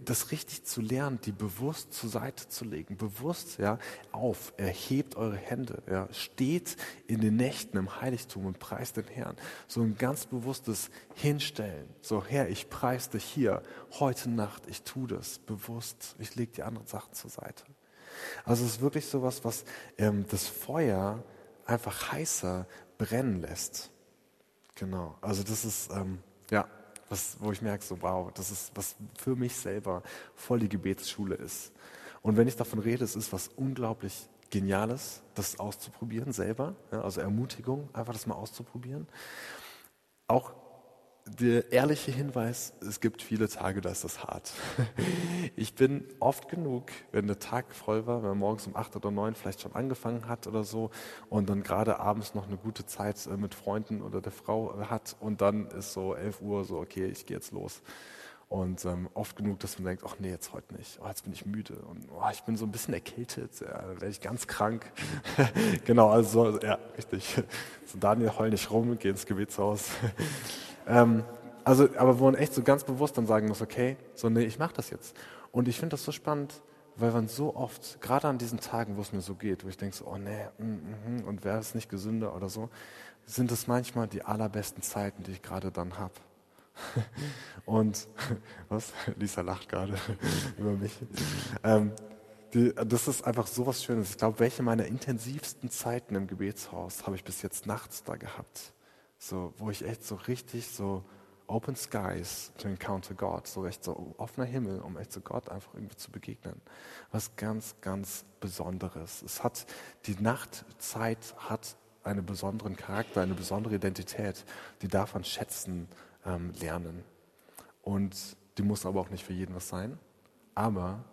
das richtig zu lernen, die bewusst zur Seite zu legen, bewusst ja, auf, erhebt eure Hände, ja, steht in den Nächten im Heiligtum und preist den Herrn. So ein ganz bewusstes Hinstellen. So, Herr, ich preise dich hier, heute Nacht, ich tue das bewusst, ich lege die anderen Sachen zur Seite. Also es ist wirklich so was, was ähm, das Feuer einfach heißer brennen lässt. Genau, also das ist, ähm, ja, was, wo ich merke, so wow, das ist, was für mich selber voll die Gebetsschule ist. Und wenn ich davon rede, es ist was unglaublich Geniales, das auszuprobieren selber, ja, also Ermutigung, einfach das mal auszuprobieren. Auch der ehrliche Hinweis, es gibt viele Tage, da ist das hart. Ich bin oft genug, wenn der Tag voll war, wenn man morgens um acht oder neun vielleicht schon angefangen hat oder so und dann gerade abends noch eine gute Zeit äh, mit Freunden oder der Frau hat und dann ist so elf Uhr so, okay, ich gehe jetzt los. Und ähm, oft genug, dass man denkt, ach nee, jetzt heute nicht. Oh, jetzt bin ich müde und oh, ich bin so ein bisschen erkältet, ja, dann werde ich ganz krank. genau, also ja, richtig. So Daniel, heul nicht rum, geh ins Gebetshaus. Ähm, also, aber wo man echt so ganz bewusst dann sagen muss, okay, so nee, ich mache das jetzt. Und ich finde das so spannend, weil man so oft, gerade an diesen Tagen, wo es mir so geht, wo ich denke so, oh nee, mm, mm, und wäre es nicht gesünder oder so, sind es manchmal die allerbesten Zeiten, die ich gerade dann habe. Und was? Lisa lacht gerade über mich. Ähm, die, das ist einfach so was Schönes. Ich glaube, welche meiner intensivsten Zeiten im Gebetshaus habe ich bis jetzt nachts da gehabt. So, wo ich echt so richtig so Open Skies to encounter God, so echt so offener Himmel, um echt so Gott einfach irgendwie zu begegnen. Was ganz, ganz Besonderes. Es hat, die Nachtzeit hat einen besonderen Charakter, eine besondere Identität. Die darf man schätzen ähm, lernen. Und die muss aber auch nicht für jeden was sein. Aber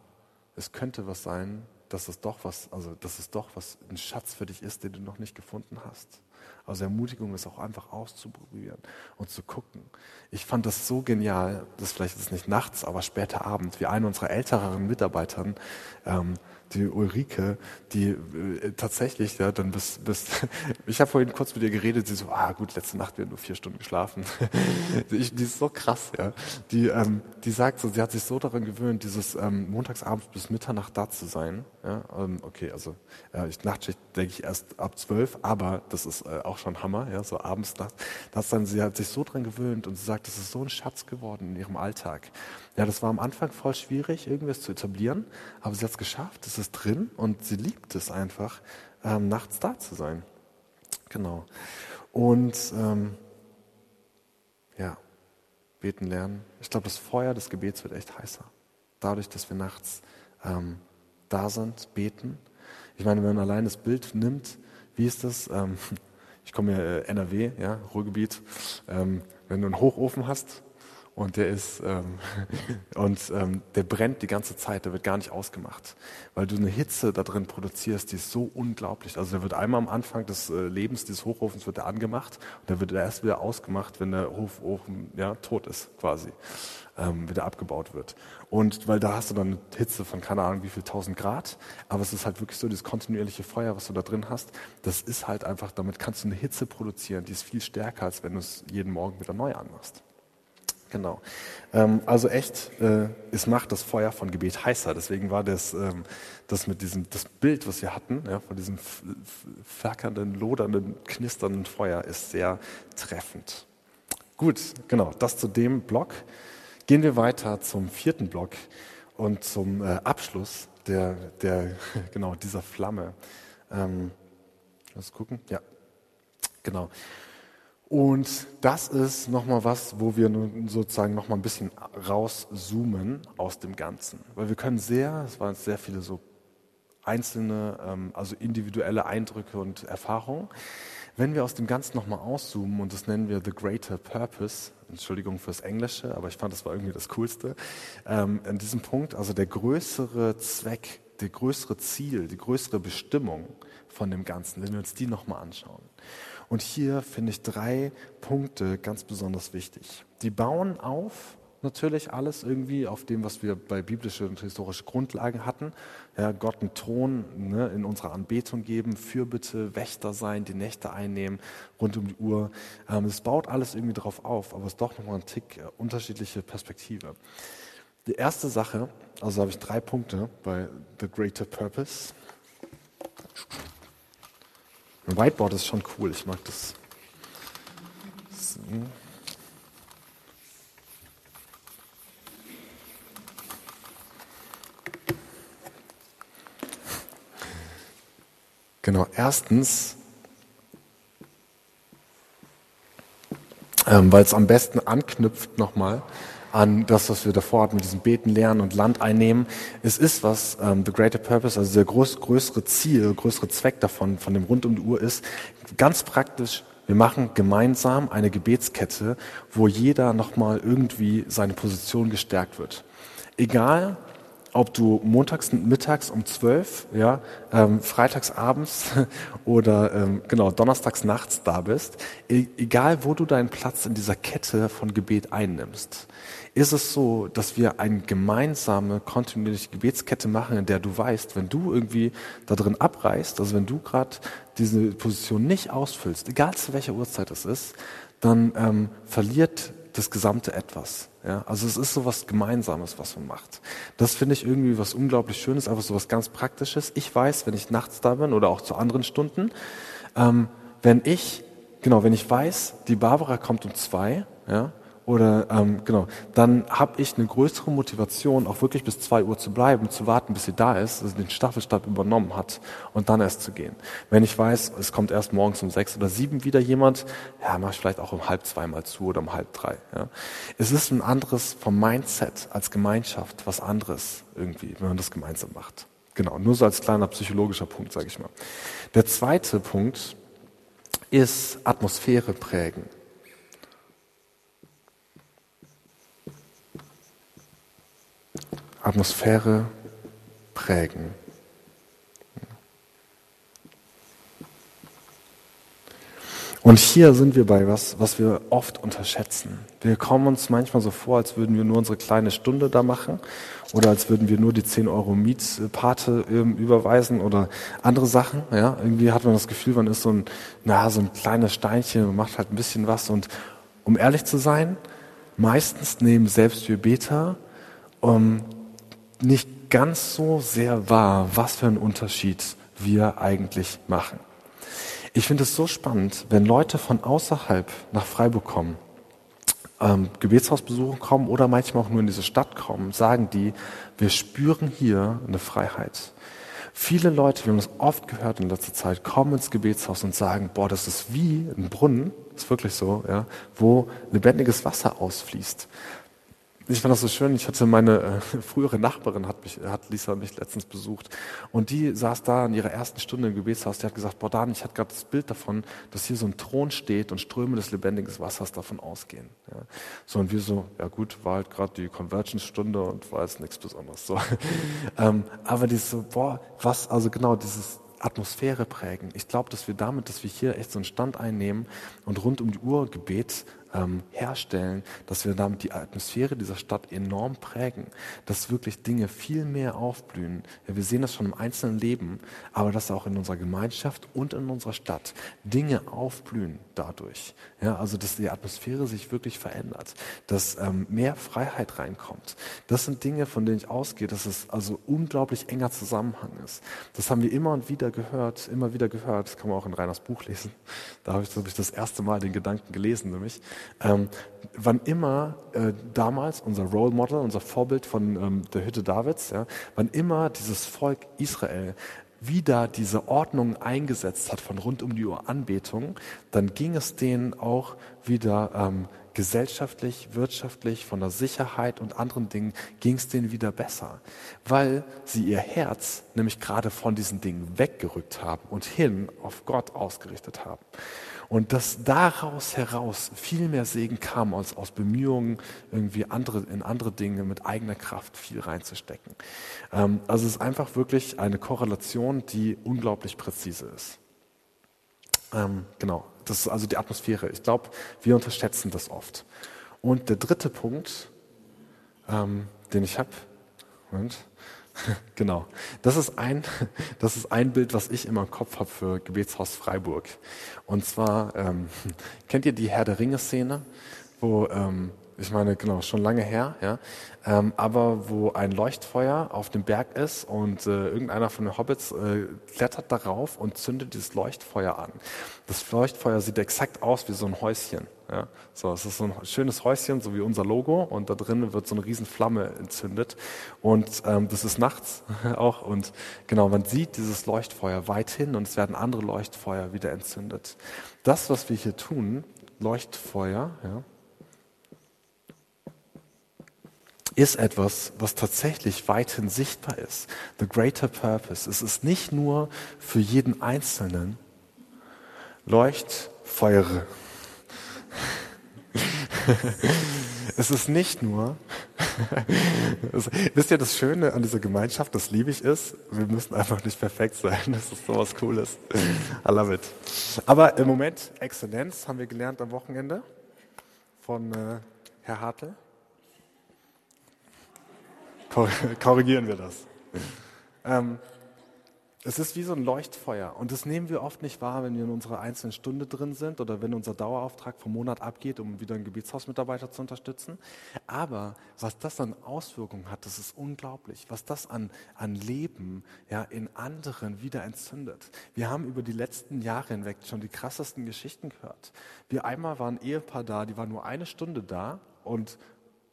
es könnte was sein, dass es doch was, also dass es doch was ein Schatz für dich ist, den du noch nicht gefunden hast. Also Ermutigung ist auch einfach auszuprobieren und zu gucken. Ich fand das so genial, das vielleicht ist nicht nachts, aber später Abend, wie eine unserer älteren Mitarbeitern ähm, die Ulrike, die äh, tatsächlich ja, dann bis, bis ich habe vorhin kurz mit ihr geredet, sie so, ah gut, letzte Nacht wir nur vier Stunden geschlafen. ich, die ist so krass, ja. Die, ähm, die sagt so, sie hat sich so daran gewöhnt, dieses ähm, montagsabends bis Mitternacht da zu sein. Ja, ähm, okay, also äh, ich Nachtschicht denke ich erst ab zwölf, aber das ist äh, auch schon Hammer, ja, so abends nachts. Das dann, sie hat sich so daran gewöhnt und sie sagt, das ist so ein Schatz geworden in ihrem Alltag. Ja, das war am Anfang voll schwierig, irgendwas zu etablieren, aber sie hat es geschafft, es ist drin und sie liebt es einfach, ähm, nachts da zu sein. Genau. Und ähm, ja, beten lernen. Ich glaube, das Feuer des Gebets wird echt heißer. Dadurch, dass wir nachts ähm, da sind, beten. Ich meine, wenn man allein das Bild nimmt, wie ist das? Ähm, ich komme ja äh, NRW, ja, Ruhrgebiet. Ähm, wenn du einen Hochofen hast, und der ist ähm, und ähm, der brennt die ganze Zeit, der wird gar nicht ausgemacht, weil du eine Hitze da drin produzierst, die ist so unglaublich. Also der wird einmal am Anfang des äh, Lebens dieses Hochofens wird er angemacht und der wird erst wieder ausgemacht, wenn der Hochofen ja tot ist quasi, ähm, wieder abgebaut wird. Und weil da hast du dann eine Hitze von keine Ahnung wie viel tausend Grad, aber es ist halt wirklich so dieses kontinuierliche Feuer, was du da drin hast. Das ist halt einfach, damit kannst du eine Hitze produzieren, die ist viel stärker, als wenn du es jeden Morgen wieder neu anmachst. Genau. Ähm, also echt, äh, es macht das Feuer von Gebet heißer. Deswegen war das, ähm, das mit diesem, das Bild, was wir hatten, ja, von diesem flackernden, lodernden, knisternden Feuer, ist sehr treffend. Gut, genau, das zu dem Block. Gehen wir weiter zum vierten Block und zum äh, Abschluss der, der, genau, dieser Flamme. Ähm, lass gucken, ja, genau. Und das ist nochmal was, wo wir sozusagen nochmal ein bisschen rauszoomen aus dem Ganzen. Weil wir können sehr, es waren sehr viele so einzelne, ähm, also individuelle Eindrücke und Erfahrungen. Wenn wir aus dem Ganzen nochmal auszoomen, und das nennen wir The Greater Purpose, Entschuldigung fürs Englische, aber ich fand, das war irgendwie das Coolste, ähm, an diesem Punkt, also der größere Zweck, der größere Ziel, die größere Bestimmung von dem Ganzen, wenn wir uns die nochmal anschauen. Und hier finde ich drei Punkte ganz besonders wichtig. Die bauen auf natürlich alles irgendwie auf dem, was wir bei biblische und historische Grundlagen hatten. Ja, Gott einen Ton ne, in unserer Anbetung geben, Fürbitte, Wächter sein, die Nächte einnehmen, rund um die Uhr. Ähm, es baut alles irgendwie darauf auf, aber es ist doch nochmal ein Tick äh, unterschiedliche Perspektive. Die erste Sache, also habe ich drei Punkte bei The Greater Purpose. Ein Whiteboard ist schon cool, ich mag das. So. Genau, erstens, ähm, weil es am besten anknüpft nochmal an das, was wir davor hatten mit diesem Beten lernen und Land einnehmen. Es ist was, ähm, the greater purpose, also der groß, größere Ziel, größere Zweck davon, von dem rund um die Uhr ist, ganz praktisch, wir machen gemeinsam eine Gebetskette, wo jeder nochmal irgendwie seine Position gestärkt wird. Egal, ob du montags mittags um zwölf, ja, ähm, freitags abends oder ähm, genau donnerstags nachts da bist, e egal wo du deinen Platz in dieser Kette von Gebet einnimmst, ist es so, dass wir eine gemeinsame, kontinuierliche Gebetskette machen, in der du weißt, wenn du irgendwie da drin abreißt, also wenn du gerade diese Position nicht ausfüllst, egal zu welcher Uhrzeit es ist, dann ähm, verliert das gesamte etwas. Ja? Also es ist so was Gemeinsames, was man macht. Das finde ich irgendwie was unglaublich Schönes, einfach so was ganz Praktisches. Ich weiß, wenn ich nachts da bin oder auch zu anderen Stunden, ähm, wenn ich, genau, wenn ich weiß, die Barbara kommt um zwei, ja, oder ähm, genau, dann habe ich eine größere Motivation, auch wirklich bis zwei Uhr zu bleiben, zu warten, bis sie da ist, also den Staffelstab übernommen hat und dann erst zu gehen. Wenn ich weiß, es kommt erst morgens um sechs oder sieben wieder jemand, ja, mache ich vielleicht auch um halb zwei mal zu oder um halb drei. Ja. Es ist ein anderes vom Mindset als Gemeinschaft, was anderes irgendwie, wenn man das gemeinsam macht. Genau, nur so als kleiner psychologischer Punkt, sage ich mal. Der zweite Punkt ist Atmosphäre prägen. Atmosphäre prägen. Und hier sind wir bei was, was wir oft unterschätzen. Wir kommen uns manchmal so vor, als würden wir nur unsere kleine Stunde da machen oder als würden wir nur die 10 Euro Mietpate ähm, überweisen oder andere Sachen. Ja, irgendwie hat man das Gefühl, man ist so ein, na, so ein kleines Steinchen und macht halt ein bisschen was. Und um ehrlich zu sein, meistens nehmen selbst wir Beta um, nicht ganz so sehr wahr, was für einen Unterschied wir eigentlich machen. Ich finde es so spannend, wenn Leute von außerhalb nach Freiburg kommen, ähm, Gebetshausbesuchen kommen oder manchmal auch nur in diese Stadt kommen, sagen die, wir spüren hier eine Freiheit. Viele Leute, wir haben das oft gehört in letzter Zeit, kommen ins Gebetshaus und sagen, boah, das ist wie ein Brunnen, ist wirklich so, ja, wo lebendiges Wasser ausfließt. Ich fand das so schön. Ich hatte meine äh, frühere Nachbarin, hat, mich, hat Lisa mich letztens besucht. Und die saß da in ihrer ersten Stunde im Gebetshaus. Die hat gesagt, boah, Dan, ich hatte gerade das Bild davon, dass hier so ein Thron steht und Ströme des lebendigen Wassers davon ausgehen. Ja. So, und wir so, ja gut, war halt gerade die Convergence-Stunde und war jetzt nichts Besonderes. So. ähm, aber die so, boah, was, also genau, dieses Atmosphäre prägen. Ich glaube, dass wir damit, dass wir hier echt so einen Stand einnehmen und rund um die Uhr Gebet ähm, herstellen, dass wir damit die Atmosphäre dieser Stadt enorm prägen, dass wirklich Dinge viel mehr aufblühen. Ja, wir sehen das schon im einzelnen Leben, aber dass auch in unserer Gemeinschaft und in unserer Stadt Dinge aufblühen dadurch. Ja, also dass die Atmosphäre sich wirklich verändert, dass ähm, mehr Freiheit reinkommt. Das sind Dinge, von denen ich ausgehe, dass es also unglaublich enger Zusammenhang ist. Das haben wir immer und wieder gehört, immer wieder gehört. Das kann man auch in Reiners Buch lesen. Da habe ich, glaube ich, das erste Mal den Gedanken gelesen, nämlich. Ähm, wann immer äh, damals unser Role Model, unser Vorbild von ähm, der Hütte Davids, ja, wann immer dieses Volk Israel wieder diese Ordnung eingesetzt hat von rund um die Uhr Anbetung, dann ging es denen auch wieder ähm, gesellschaftlich, wirtschaftlich, von der Sicherheit und anderen Dingen ging es denen wieder besser, weil sie ihr Herz nämlich gerade von diesen Dingen weggerückt haben und hin auf Gott ausgerichtet haben. Und dass daraus heraus viel mehr Segen kam, als aus Bemühungen, irgendwie andere, in andere Dinge mit eigener Kraft viel reinzustecken. Ähm, also es ist einfach wirklich eine Korrelation, die unglaublich präzise ist. Ähm, genau, das ist also die Atmosphäre. Ich glaube, wir unterschätzen das oft. Und der dritte Punkt, ähm, den ich habe, Moment, Genau. Das ist ein, das ist ein Bild, was ich immer im Kopf habe für Gebetshaus Freiburg. Und zwar, ähm, kennt ihr die Herr der Ringe-Szene, wo, ähm, ich meine, genau, schon lange her, ja, ähm, aber wo ein Leuchtfeuer auf dem Berg ist und äh, irgendeiner von den Hobbits äh, klettert darauf und zündet dieses Leuchtfeuer an. Das Leuchtfeuer sieht exakt aus wie so ein Häuschen. Ja, so, es ist so ein schönes Häuschen, so wie unser Logo, und da drinnen wird so eine riesen Flamme entzündet. Und ähm, das ist nachts auch. Und genau, man sieht dieses Leuchtfeuer weithin und es werden andere Leuchtfeuer wieder entzündet. Das, was wir hier tun, Leuchtfeuer, ja, ist etwas, was tatsächlich weithin sichtbar ist. The greater purpose. Es ist nicht nur für jeden Einzelnen Leuchtfeuere. es ist nicht nur, wisst ihr, das Schöne an dieser Gemeinschaft, das liebe ich ist, wir müssen einfach nicht perfekt sein. Das ist sowas Cooles. I love it. Aber im Moment, Exzellenz haben wir gelernt am Wochenende von äh, Herr Hartl. Korrigieren wir das. Ähm, es ist wie so ein Leuchtfeuer und das nehmen wir oft nicht wahr, wenn wir in unserer einzelnen Stunde drin sind oder wenn unser Dauerauftrag vom Monat abgeht, um wieder einen Gebietshausmitarbeiter zu unterstützen. Aber was das an Auswirkungen hat, das ist unglaublich. Was das an, an Leben ja, in anderen wieder entzündet. Wir haben über die letzten Jahre hinweg schon die krassesten Geschichten gehört. Wir einmal waren ein Ehepaar da, die war nur eine Stunde da und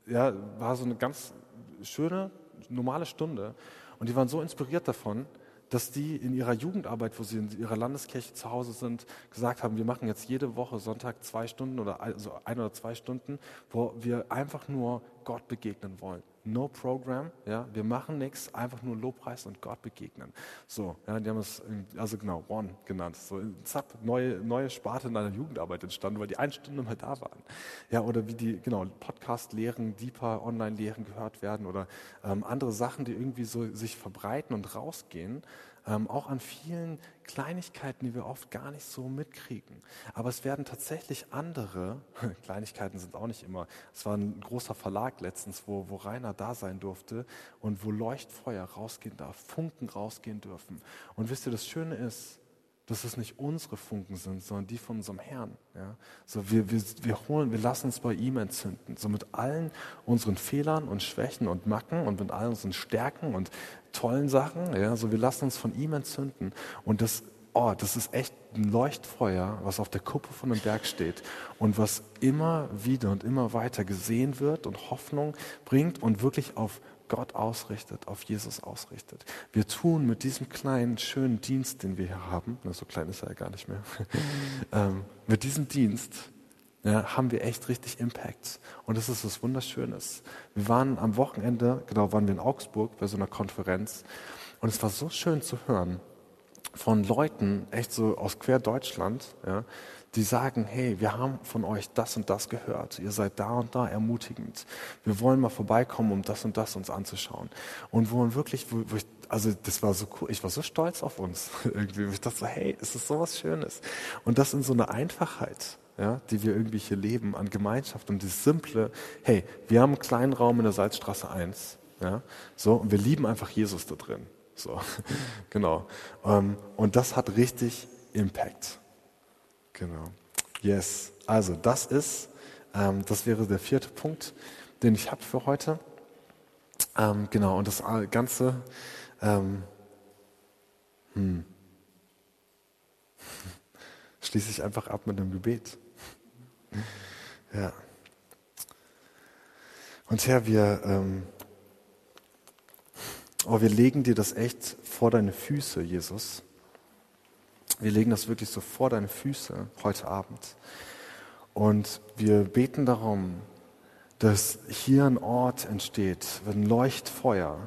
ja, war so eine ganz schöne, normale Stunde. Und die waren so inspiriert davon, dass die in ihrer Jugendarbeit, wo sie in ihrer Landeskirche zu Hause sind, gesagt haben, wir machen jetzt jede Woche Sonntag zwei Stunden oder also ein oder zwei Stunden, wo wir einfach nur Gott begegnen wollen. No Program, ja, wir machen nichts, einfach nur Lobpreis und Gott begegnen. So, ja, die haben es, also genau, One genannt. So, zapp, neue, neue Sparte in einer Jugendarbeit entstanden, weil die eine Stunde mal da waren. Ja, oder wie die, genau, Podcast-Lehren, Deeper Online-Lehren gehört werden oder ähm, andere Sachen, die irgendwie so sich verbreiten und rausgehen ähm, auch an vielen Kleinigkeiten, die wir oft gar nicht so mitkriegen. Aber es werden tatsächlich andere, Kleinigkeiten sind auch nicht immer, es war ein großer Verlag letztens, wo, wo Rainer da sein durfte und wo Leuchtfeuer rausgehen darf, Funken rausgehen dürfen. Und wisst ihr, das Schöne ist, dass es nicht unsere Funken sind, sondern die von unserem Herrn. Ja? So wir, wir, wir holen, wir lassen uns bei ihm entzünden. So mit allen unseren Fehlern und Schwächen und Macken und mit all unseren Stärken und tollen Sachen. Ja? So wir lassen uns von ihm entzünden. Und das, oh, das ist echt ein Leuchtfeuer, was auf der Kuppe von einem Berg steht und was immer wieder und immer weiter gesehen wird und Hoffnung bringt und wirklich auf Gott ausrichtet, auf Jesus ausrichtet. Wir tun mit diesem kleinen, schönen Dienst, den wir hier haben, so klein ist er ja gar nicht mehr, ähm, mit diesem Dienst ja, haben wir echt richtig Impact. Und das ist was Wunderschönes. Wir waren am Wochenende, genau, waren wir in Augsburg bei so einer Konferenz und es war so schön zu hören von Leuten, echt so aus quer Deutschland, ja, die sagen, hey, wir haben von euch das und das gehört. Ihr seid da und da ermutigend. Wir wollen mal vorbeikommen, um das und das uns anzuschauen. Und wo man wirklich, wo, wo ich, also das war so cool, ich war so stolz auf uns irgendwie. Ich dachte so, hey, es ist sowas Schönes. Und das in so einer Einfachheit, ja, die wir irgendwie hier leben, an Gemeinschaft und das Simple, hey, wir haben einen kleinen Raum in der Salzstraße 1, ja, so, und wir lieben einfach Jesus da drin. So, genau. Ähm, und das hat richtig Impact. Genau. Yes. Also das ist, ähm, das wäre der vierte Punkt, den ich habe für heute. Ähm, genau. Und das Ganze. Hm, schließe ich einfach ab mit einem Gebet. Ja. Und Herr, wir, oh, wir legen dir das echt vor deine Füße, Jesus. Wir legen das wirklich so vor deine Füße heute Abend. Und wir beten darum, dass hier ein Ort entsteht, ein Leuchtfeuer,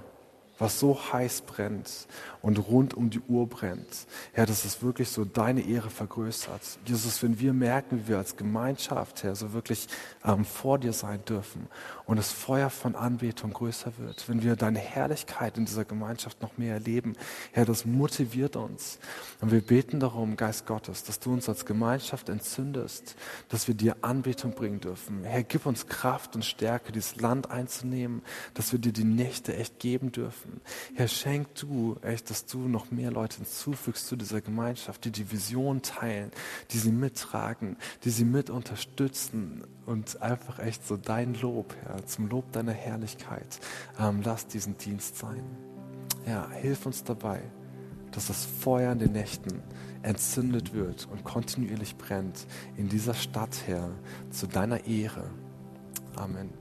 was so heiß brennt und rund um die Uhr brennt. Herr, dass es wirklich so deine Ehre vergrößert. Jesus, wenn wir merken, wie wir als Gemeinschaft, Herr, so wirklich ähm, vor dir sein dürfen und das Feuer von Anbetung größer wird, wenn wir deine Herrlichkeit in dieser Gemeinschaft noch mehr erleben, Herr, das motiviert uns. Und wir beten darum, Geist Gottes, dass du uns als Gemeinschaft entzündest, dass wir dir Anbetung bringen dürfen. Herr, gib uns Kraft und Stärke, dieses Land einzunehmen, dass wir dir die Nächte echt geben dürfen. Herr, schenk du echt dass du noch mehr Leute hinzufügst zu dieser Gemeinschaft, die die Vision teilen, die sie mittragen, die sie mit unterstützen und einfach echt so dein Lob, Herr, zum Lob deiner Herrlichkeit. Ähm, lass diesen Dienst sein. Ja, hilf uns dabei, dass das Feuer in den Nächten entzündet wird und kontinuierlich brennt in dieser Stadt, Herr, zu deiner Ehre. Amen.